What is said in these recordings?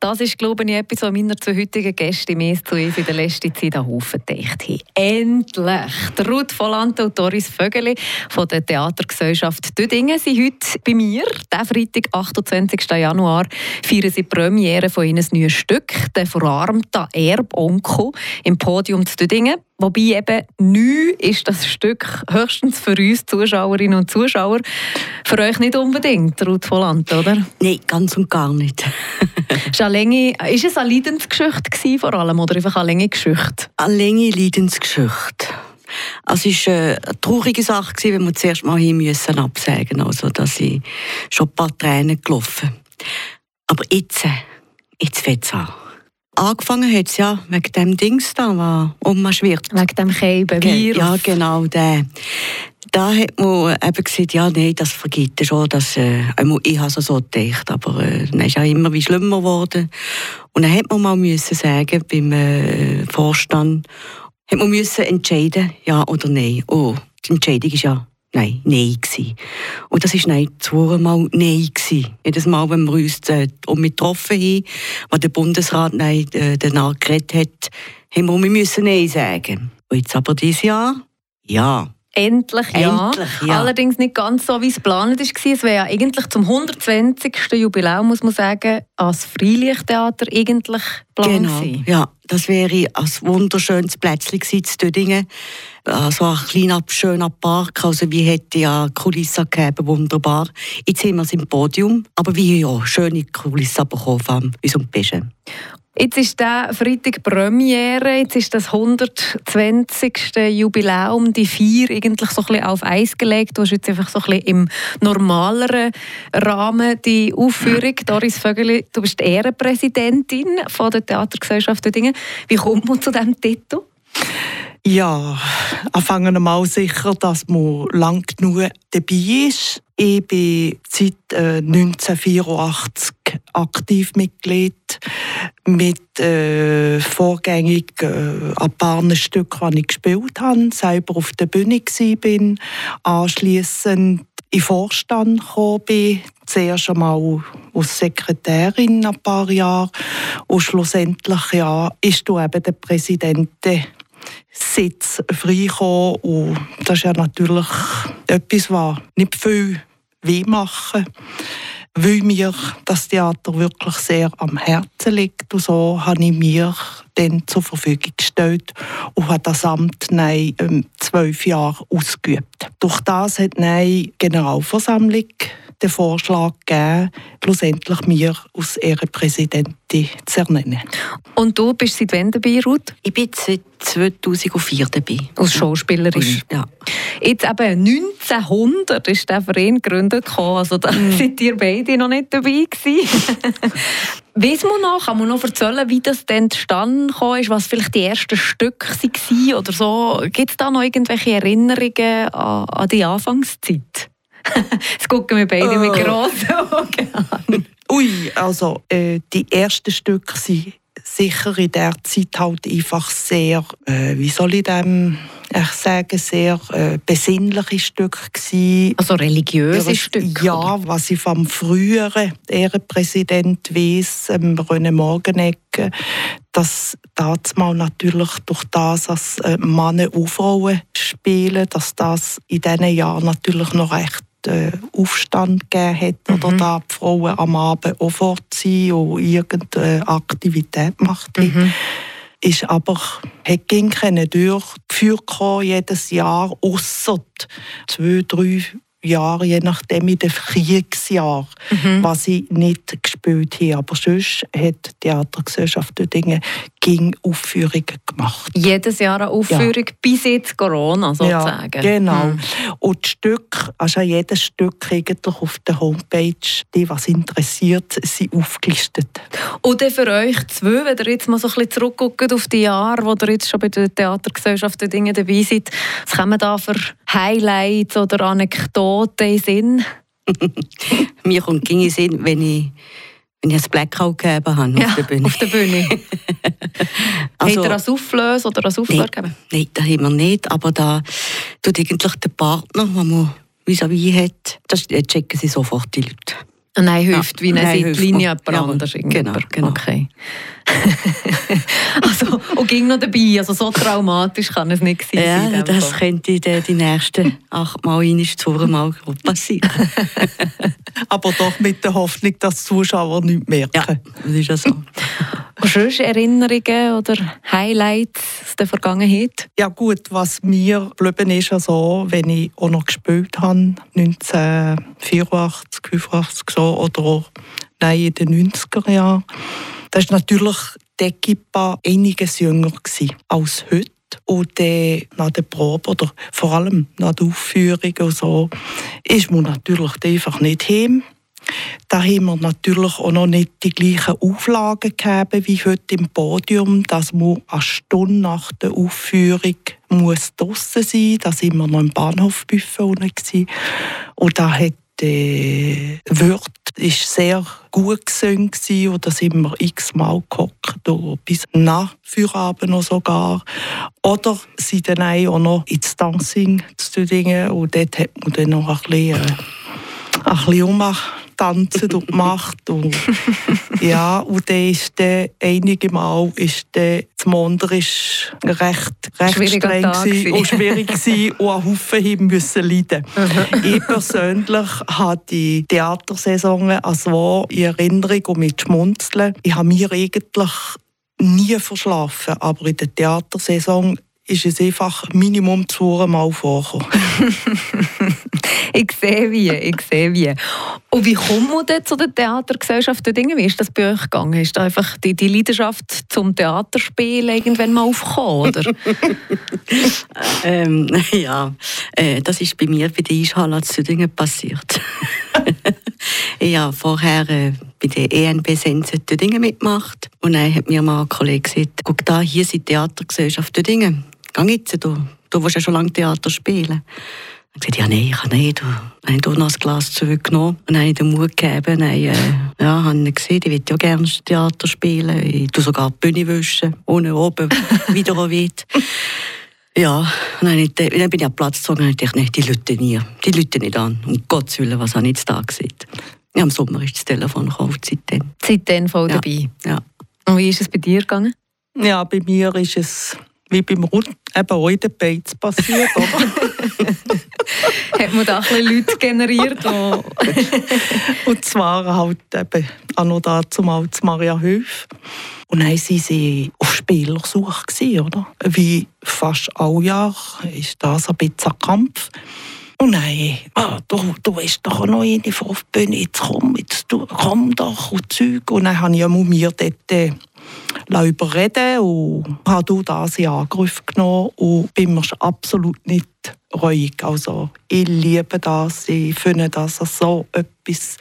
Das ist, glaube ich, etwas, was meiner zwei heutigen Gäste im zu uns in der letzten Zeit an Haufen gedacht haben. Endlich! Der Ruth Volante und Doris Vögeli von der Theatergesellschaft Dödingen sind heute bei mir. Diesen Freitag, 28. Januar, feiern sie die Premiere von ihnen neuen Stück, «Der verarmte Erbonkel» im Podium zu Dödingen. Wobei eben neu ist das Stück höchstens für uns Zuschauerinnen und Zuschauer. Für euch nicht unbedingt, Ruth Volland, oder? Nein, ganz und gar nicht. Ist, eine ist es eine Leidensgeschichte vor allem oder einfach eine lange Geschichte? Eine lange Leidensgeschichte. Also es war eine traurige Sache, wenn wir zuerst mal hin müssen absagen Also da sind schon ein paar Tränen gelaufen. Aber jetzt, jetzt fängt es an angefangen hat es ja wegen dem Dings da, was umschwirrt. Wegen dem Käbenvirus. Ja, genau, der. Da hat man eben gesagt, ja, nein, das vergeht schon. Das, äh, ich habe es so gedacht, aber äh, dann ist ja immer wie schlimmer geworden. Und dann hat man mal müssen sagen, beim äh, Vorstand, hat man müssen entscheiden, ja oder nein. Oh, die Entscheidung ist ja Nein, Nein gewesen. Und das war nein zweimal Nein gewesen. Jedes Mal, wenn wir uns äh, um getroffen haben, als der Bundesrat nein, äh, danach geredet hat, haben wir müssen Nein sagen. Und jetzt aber dieses Jahr, ja. Endlich ja. Endlich, ja. Allerdings nicht ganz so, wie es geplant war. Es wäre ja eigentlich zum 120. Jubiläum, muss man sagen, als Freilichttheater eigentlich geplant Genau, ja. Das wäre ein wunderschönes Plätzchen zu Dödingen. Äh, so ein kleiner, schöner Park. Also wir hätten ja Kulissen gegeben, wunderbar. Jetzt haben wir im Podium, aber wir haben ja schöne Kulissen bekommen von unserem Pischen. Jetzt ist der Freitag Premiere, jetzt ist das 120. Jubiläum, die vier eigentlich so ein bisschen auf Eis gelegt. Du hast jetzt einfach so ein bisschen im normaleren Rahmen die Aufführung. Doris Vögeli, du bist Ehrenpräsidentin von der Theatergesellschaft Dödingen. Wie kommt man zu diesem Titel? Ja, anfangen mal sicher, dass man lang genug dabei ist. Ich bin seit äh, 1984 aktiv Mitglied mit äh, vorgängig äh, ein paar Stücken, die ich gespielt habe, selber auf der Bühne war, anschliessend in Vorstand gekommen bin, zuerst einmal als Sekretärin ein paar Jahre und schlussendlich ja, ist du eben der Präsident Sitz freikommen und das ist ja natürlich etwas, was nicht viel weh machen weil mir das Theater wirklich sehr am Herzen liegt. Und so habe ich mir dann zur Verfügung gestellt und habe das Amt nein, ähm, zwölf Jahre ausgeübt. Durch das hat die Generalversammlung den Vorschlag gegeben, schlussendlich mir als Ehrenpräsidentin zu ernennen. Und du bist seit wann dabei, Ruth? Ich bin seit 2004 dabei. Als Schauspielerin? Ja. Jetzt eben 1900 ist der Verein gegründet. Also da mhm. seid ihr beide noch nicht dabei gewesen. Weiss man noch, kann man noch erzählen, wie das denn zustande ist, was vielleicht die ersten Stücke waren oder so? Gibt es da noch irgendwelche Erinnerungen an, an die Anfangszeit? Jetzt gucken wir beide oh. mit grossen Augen an. Ui, also äh, die ersten Stücke sind sicher in der Zeit halt einfach sehr, äh, wie soll ich dem ich sagen, sehr äh, besinnliche Stücke gewesen. Also religiöse ja, Stücke? Ja, oder? was ich vom früheren Ehrenpräsident weiss, ähm, René Morgenegger, dass das mal natürlich durch das, dass äh, Männer und Frauen spielen, dass das in diesen Jahren natürlich noch recht äh, Aufstand gegeben hat mhm. oder da die Frauen am Abend auch fort sind und irgendeine Aktivität gemacht haben. Mhm. Ist aber hat ging keine durchgeführt jedes Jahr, außer zwei, drei Jahre, je nachdem in den Kriegsjahren, mhm. was ich nicht gespielt habe. Aber sonst hat die Theatergesellschaft Dinge ging Aufführungen gemacht. Jedes Jahr eine Aufführung ja. bis jetzt Corona sozusagen. Ja, genau. Mhm. Und das Stück, also jedes Stück eigentlich auf der Homepage, die was interessiert, sind aufgelistet. Und für euch zwei, wenn ihr jetzt mal so ein bisschen zurückguckt auf die Jahre, wo ihr jetzt schon bei der Theatergesellschaft Dinge dabei seid, was kommen da für Highlights oder Anekdoten in Sinn? Mir kommt ging in Sinn, wenn ich wenn ich ein Blackout gegeben habe ja, auf der Bühne. Auf der Bühne. also, Hat er als Auflöse oder als Auflöse gegeben? Nein, das haben wir nicht. Aber da, tut eigentlich der Partner, den man vis-à-vis hat, das checken sie sofort die Leute. Nein, hilft, ja, wie eine Seitlinie jemand ja, anders. Genau, genau. Okay. also, und ging noch dabei, also so traumatisch kann es nicht sein. Ja, das Fall. könnte die, die nächsten acht Mal in Mal passieren. Aber doch mit der Hoffnung, dass die Zuschauer nichts merken. Ja, das ist ja so. Und sonst Erinnerungen oder Highlights aus der Vergangenheit? Ja gut, was mir geblieben ist, also, wenn ich auch noch gespielt habe, 1984, 85 so, oder auch nein, in den 90er Jahren, da war natürlich die Equipa einiges jünger als heute. Und dann nach der Probe oder vor allem nach der Aufführung und so, ist man natürlich einfach nicht heim. Da haben wir natürlich auch noch nicht die gleichen Auflagen gegeben wie heute im Podium, dass man eine Stunde nach der Aufführung muss draussen sein muss. Da sind wir noch im Bahnhofbuffet Und da hat die Wirt ist sehr gut gesungen und da sind wir x-mal gehockt, bis nach Feierabend noch sogar. Oder sind dann auch noch ins Dancing zu Dingen und dort hat man dann noch ein bisschen, äh, ein bisschen tanzen und gemacht. Und, ja, und dann ist dann einige Mal ist Monder ist recht, recht streng gewesen und schwierig gewesen und ein Haufen hin müssen leiden. ich persönlich habe die Theatersaison also in Erinnerung und mit Schmunzeln. Ich habe mir eigentlich nie verschlafen, aber in der Theatersaison ist es einfach Minimum zweimal vorgekommen. ich sehe wie, ich sehe wie. Und wie kommt man denn zu der Theatergesellschaft Wie ist das bei euch gegangen? Ist da einfach die, die Leidenschaft zum Theaterspielen irgendwann mal aufgekommen, oder? ähm, ja, äh, das ist bei mir bei der Eishalle zu Dingen passiert. ich vorher äh, bei der ENB Sense Dinge mitgemacht und dann hat mir mal ein Kollege gesagt, guck da, hier sind die Theatergesellschaft Dinge geh jetzt, du, du willst ja schon lange Theater spielen. Ich sagte, ja, nein, ich kann nicht. Dann habe ich noch ein Glas zurückgenommen und dann habe ich den Mut gegeben. Dann, äh, ja, habe ich gesehen, ich will ja gerne Theater spielen. Ich tue sogar die Bühne wischen, ohne oben wieder weit. Ja, und dann, dann bin ich am Platz gezogen und dachte, nein, die Leute nie. Die Leute nicht an. Um Gottes Willen, was habe ich jetzt da gesehen? Ja, Im Sommer ist das Telefon gekauft, seitdem. Seitdem voll dabei? Ja. Und wie ist es bei dir gegangen? Ja, bei mir ist es wie beim Rund eben auch in den Beiz passiert, oder? Hat man da ein Leute generiert? und zwar halt eben auch noch da zum zu Maria Höf. Und dann waren sie auf Spielersuche, oder? Wie fast alle Jahre ist das ein bisschen ein Kampf. Und nein, ah, du, du weißt doch noch eine auf die Bühne, jetzt komm, jetzt komm doch und Zeug. Und dann habe ich mir dort äh, überreden und habe das in Angriff genommen und bin mir absolut nicht ruhig. Also ich liebe das, ich finde das so etwas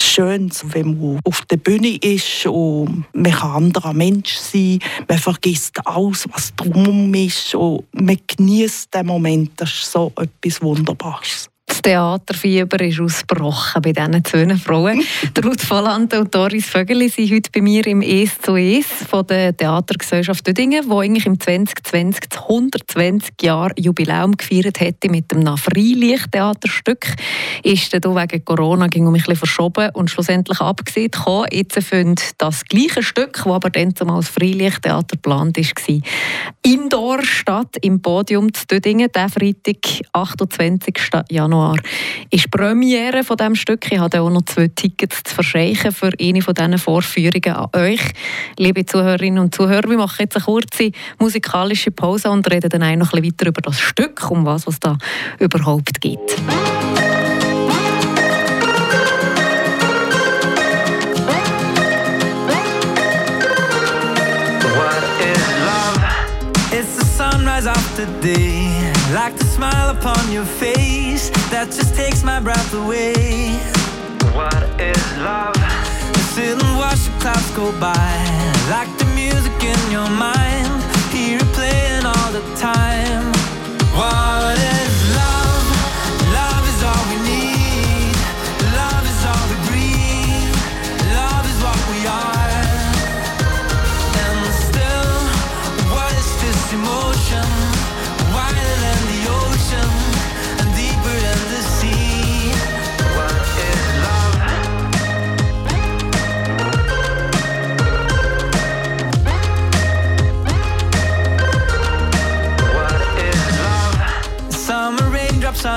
Schönes, wenn man auf der Bühne ist und man kann anderer Mensch sein, man vergisst alles, was drumherum ist und man genießt den Moment, das ist so etwas Wunderbares. Das Theaterfieber ist ausgebrochen bei diesen zwei Frauen. Ruth Volland und Doris Vögeli sind heute bei mir im «Es zu Es» von der Theatergesellschaft Dödingen, die eigentlich im 2020 das 120 Jahre Jubiläum gefeiert hätte mit dem Freilicht-Theaterstück. Ist dann wegen Corona ging um ein bisschen verschoben und schlussendlich abgesehen gekommen. Jetzt findet das gleiche Stück, das aber dann zumal als Freilicht-Theater geplant war, indoor statt, im Podium zu Dödingen, der Freitag, 28. Januar Januar ist Premiere von diesem Stück. Ich habe auch noch zwei Tickets zu verschenken für eine von diesen Vorführungen an euch. Liebe Zuhörerinnen und Zuhörer, wir machen jetzt eine kurze musikalische Pause und reden dann noch ein weiter über das Stück, um was es da überhaupt geht. after day Like the smile upon your face that just takes my breath away. What is love? Sit and watch the clouds go by, like the music in your mind. Hear it playing all the time. What is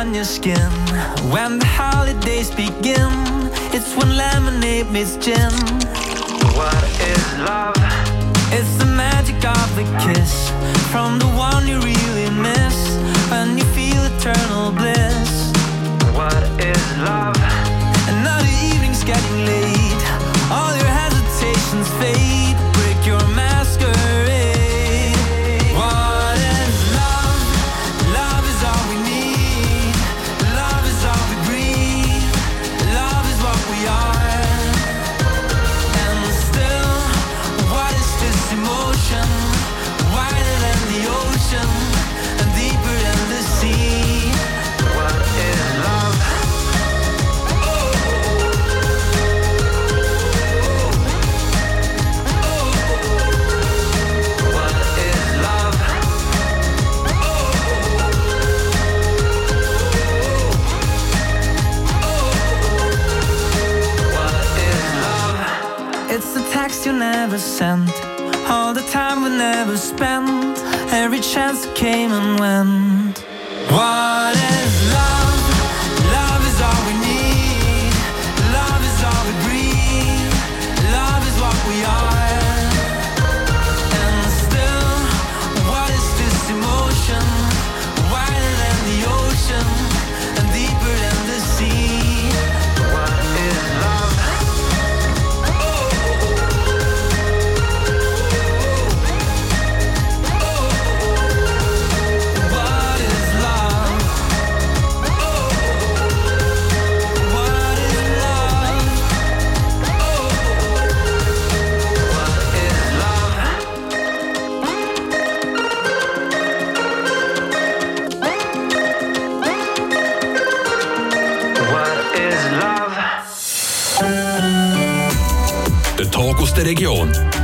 on your skin. When the holidays begin, it's when lemonade meets gin. What is love? It's the magic of a kiss from the one you really miss when you feel eternal bliss. What is love? Another evening's getting late. All your hesitations fade. All the time we never spent, every chance came and went. What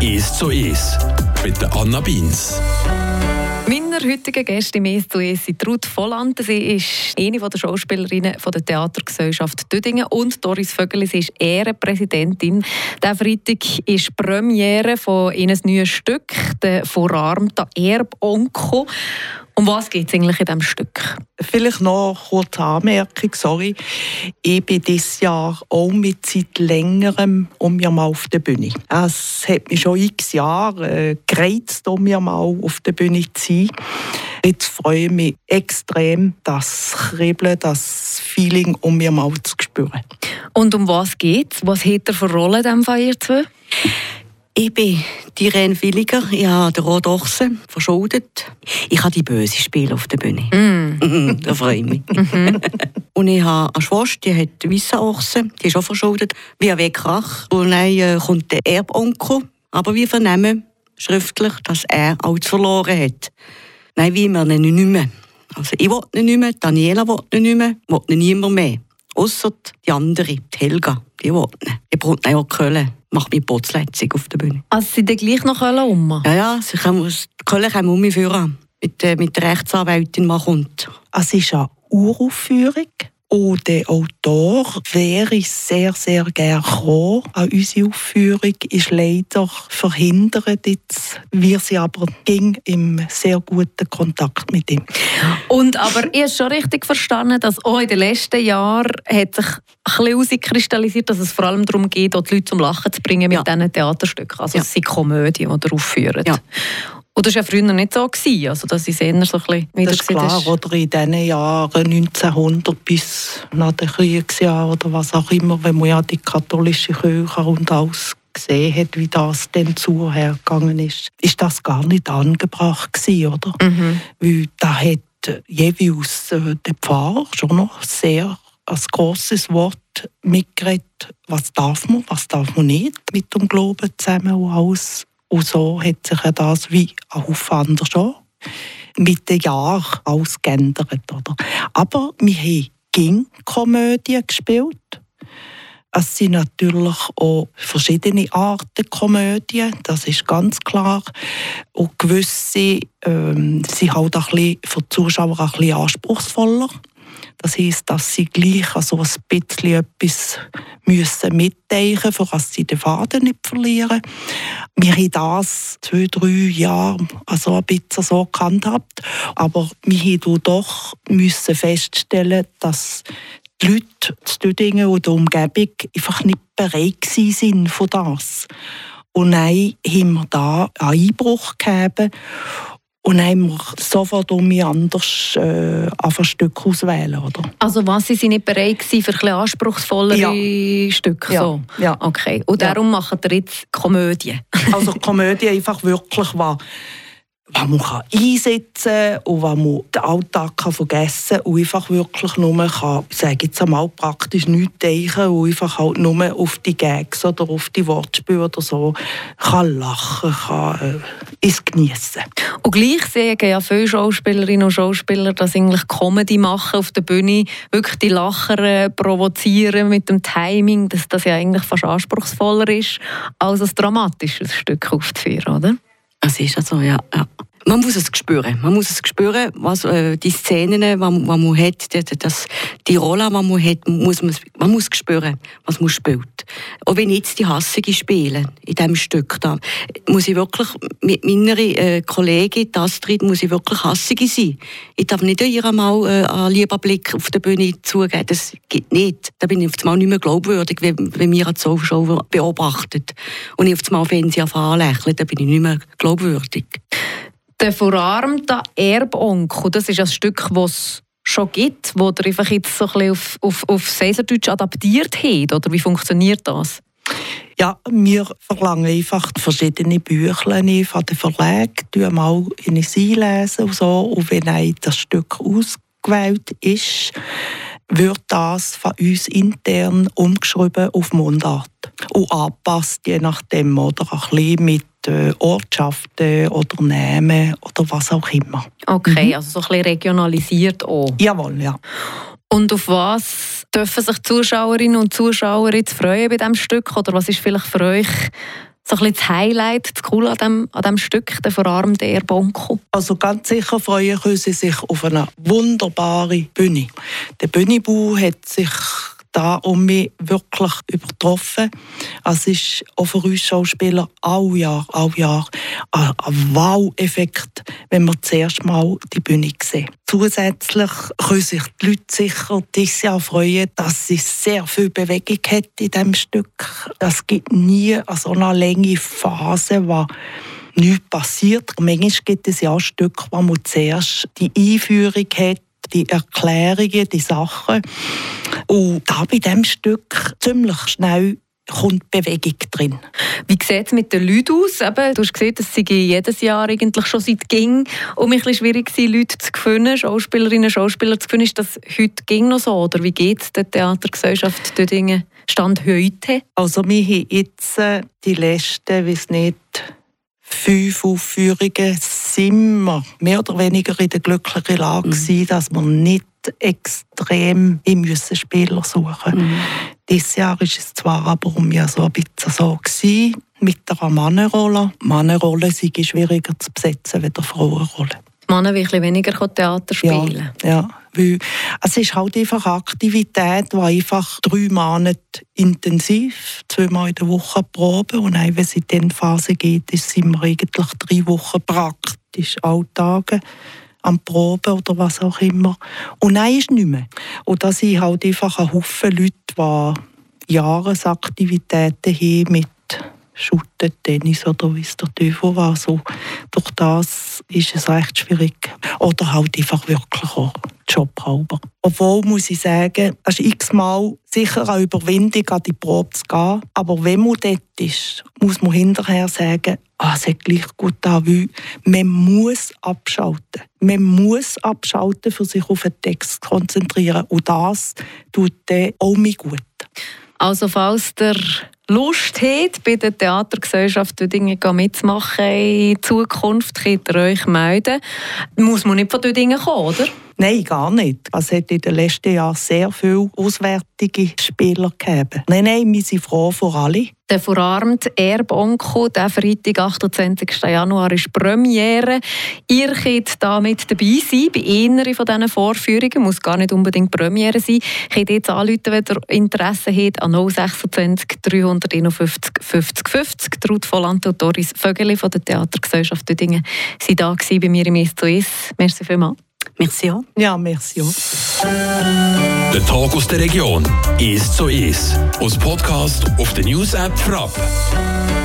Ist so ist mit der Anna Beins. Meiner heutigen Gäste im «Es zu Es» sind Ruth Volland. Sie ist eine der Schauspielerinnen der Theatergesellschaft Dödingen und Doris Vögeli, sie ist Ehrenpräsidentin. Der Freitag ist Premiere von ihres neuen Stück, der «Verarmter Erbonkel». Um was geht es eigentlich in diesem Stück? Vielleicht noch eine kurze Anmerkung, sorry. Ich bin dieses Jahr auch mit seit längerem um mir mal auf der Bühne. Es hat mich schon x Jahre äh, gereizt, um mir mal auf der Bühne zu sein. Jetzt freue ich mich extrem, das Kribbeln, das Feeling, um mir mal zu spüren. Und um was geht es? Was hat er für Rolle in diesem Fall, ihr zwei? Ich bin die Irene Williger, ich habe den Rot Ochsen verschuldet. Ich habe die Böse spielen auf der Bühne. Mm. da freue ich mich. Mhm. und ich habe eine Schwester, die hat den weißen Ochsen, die ist auch verschuldet, wie ein Krach. Und dann äh, kommt der Erbonkel, aber wir vernehmen schriftlich, dass er alles verloren hat. Nein, wie wir ihn nicht mehr. Also ich will ihn nicht mehr, Daniela will ihn nicht mehr, will ihn niemand mehr. Ausser die andere, die Helga, die will ihn. Die braucht ihn auch Köln, macht mich Botsletzung auf der Bühne. Also sie dann gleich noch um. Ja, ja, sie kommen aus Köln kommen um mich führen. Mit, äh, mit der Rechtsanwältin, die kommt. Es ist eine Uraufführung. Und der Autor wäre sehr, sehr gerne gekommen an unsere Aufführung, ist leider verhindert. Jetzt wir sie aber ging im sehr guten Kontakt mit ihm. Und aber ich habe schon richtig verstanden, dass auch in den letzten Jahren hat sich ein bisschen herauskristallisiert, dass es vor allem darum geht, die Leute zum Lachen zu bringen mit Ja. diesen Theaterstücken. Also Ja. es sind Komödien, die ihr aufführen. Ja. Und das war ja früher nicht so. Gewesen, also dass es eher so ein bisschen wieder Das ist klar, oder in diesen Jahren 1900 bis nach den Kriegsjahren oder was auch immer, wenn man ja die katholische Kirche und alles gesehen hat, wie das dann zuhergegangen ist, ist das gar nicht angebracht gewesen, oder? Mhm. Weil da hat äh, jeweils äh, der Pfarrer schon noch sehr ein grosses Wort mitgeredet, was darf man, was darf man nicht mit dem Glauben zusammen und alles. Und so hat sich das wie ein Haufen anders schon mit den Jahren alles geändert. Oder? Aber wir haben ging Komödien gespielt. Es sind natürlich auch verschiedene Arten Komödien, das ist ganz klar. Und gewisse ähm, sind halt bisschen für die Zuschauer ein bisschen anspruchsvoller. Das heisst, dass sie gleich also ein bisschen etwas müssen mitdenken müssen, dass sie den Faden nicht verlieren. Wir haben das zwei, drei Jahre also ein bisschen so gehandhabt, aber wir haben doch müssen feststellen, dass die Leute zu Dödingen und der Umgebung einfach nicht bereit waren für das. Und dann haben wir da einen Einbruch gegeben und dann haben wir sofort um mich anders äh, ein Stück auswählen, oder? Also was, Sie sind nicht bereit gewesen für ein anspruchsvollere ja. Stücke? Ja. So? ja. Okay. Und darum ja. machen ihr jetzt Komödie? also Komödie einfach wirklich war was man kann einsetzen kann und was man den Alltag kann vergessen kann und einfach wirklich nur kann, ich sage jetzt einmal, praktisch nichts denken und einfach halt nur auf die Gags oder auf die Wortspiele oder so kann lachen, kann äh, es geniessen. Und gleich sagen ja viele Schauspielerinnen und Schauspieler, dass eigentlich Comedy machen auf der Bühne, wirklich die Lacher äh, provozieren mit dem Timing, dass das ja eigentlich fast anspruchsvoller ist, als ein dramatisches Stück aufzuführen, oder? Es ist also, ja. ja. Man muss es spüren. Man muss es spüren, was äh, die Szenen, die man, man hat, die, das, die Rolle, die man hat, muss man, man muss spüren, was man spielt. Auch wenn ich jetzt die Hassige spiele in diesem Stück, da muss ich wirklich mit meiner äh, Kollegin Astrid muss ich wirklich Hassige sein. Ich darf nicht ihr mal äh, einen lieben Blick auf der Bühne zugeben. Das geht nicht. Da bin ich auf einmal nicht mehr glaubwürdig, wenn, wenn mir eine Zuschauer beobachtet und ich auf einmal Fernsehen lächle, dann bin ich nicht mehr glaubwürdig. Der verarmte Erbonkel, das ist ein Stück, das es schon gibt, wo ihr einfach jetzt so ein auf, auf, auf Caesardeutsch adaptiert habt? Oder wie funktioniert das? Ja, wir verlangen einfach verschiedene Bücher von den Verlagen, die mal in sie lesen und so. Und wenn ein das Stück ausgewählt ist, wird das von uns intern umgeschrieben auf Mundart und angepasst, je nachdem, oder ein bisschen mit Ortschaften oder Namen oder was auch immer. Okay, mhm. also so ein bisschen regionalisiert auch. Jawohl, ja. Und auf was dürfen sich Zuschauerinnen und Zuschauer jetzt freuen bei diesem Stück? Oder was ist vielleicht für euch so ein bisschen das Highlight, das Coole an diesem, an diesem Stück, der verarmte Erbonko? Also ganz sicher freuen können sie sich auf eine wunderbare Bühne. Der Bühnenbau hat sich da um mich wirklich übertroffen. Es ist auch für uns Schauspieler all Jahr, all Jahr ein, Wow-Effekt, wenn wir zuerst mal die Bühne sehen. Zusätzlich können sich die Leute sicher dieses Jahr freuen, dass es sehr viel Bewegung hat in diesem Stück. Es gibt nie so eine lange Phase, wo nichts passiert. Manchmal gibt es ja ein Stück, wo man zuerst die Einführung hat, die Erklärungen, die Sachen. Und da bei diesem Stück ziemlich schnell kommt Bewegung drin. Wie sieht es mit den Leuten aus? Eben, du hast gesehen, dass sie jedes Jahr eigentlich schon seit ging um ein bisschen schwierig war, Leute zu finden, Schauspielerinnen und Schauspieler zu finden. Ist das heute ging noch so? Oder wie geht es der Theatergesellschaft Dödingen Stand heute? Also wir haben jetzt äh, die letzten, weiß nicht, fünf Aufführungen sind wir mehr oder weniger in der glücklichen Lage mhm. dass wir nicht extrem im müssen Spieler suchen. Mhm. Dieses Jahr ist es zwar aber um ja so ein bisschen so gewesen, mit der Mannenrolle. Mannenrolle sind schwieriger zu besetzen als Frauenrolle. Männer ein weniger Theater spielen. Ja, ja. Weil es ist halt einfach eine Aktivität, die einfach drei Monate intensiv, zweimal in der Woche proben und dann, wenn es in diese Phase geht, sind wir eigentlich drei Wochen praktisch Alltage am Proben oder was auch immer. Und dann ist nicht mehr. Und da sind halt einfach ein Haufen Leute, die Jahresaktivitäten haben mit Shooten, Tennis oder wie es der Teufel war. So, durch das ist es recht schwierig. Oder halt einfach wirklich auch Job halber. Obwohl, muss ich sagen, es ist x-mal sicher eine Überwindung, an die Probe zu gehen. Aber wenn man dort ist, muss man hinterher sagen, ah, es hat gleich gut da, weil man muss abschalten. Man muss abschalten, für sich auf den Text zu konzentrieren. Und das tut dann auch mir gut. Also falls der Lust habt, bei der Theatergesellschaft Dinge mitzumachen in Zukunft, könnt ihr euch melden. Muss man nicht von Dingen kommen, oder? Nein, gar nicht. Es hat in den letzten Jahren sehr viele auswärtige Spieler gegeben. Nein, nein, wir sind froh für alle. Der verarmte Erbonko, der Freitag, 28. Januar, ist Premiere. Ihr könnt da mit dabei sein, bei einer von diesen Vorführungen. Muss gar nicht unbedingt Premiere sein. Ihr könnt jetzt anrufen, wenn ihr Interesse habt, an 026 351 50 50. Ruth Vollant und Doris Vögeli von der Theatergesellschaft Düdingen sind da bei mir im «Ist zu ist». Merci vielmals. Merci auch. Ja, merci auch. Der Tag aus der Region ist so ist. Aus Podcast auf der News App Frapp.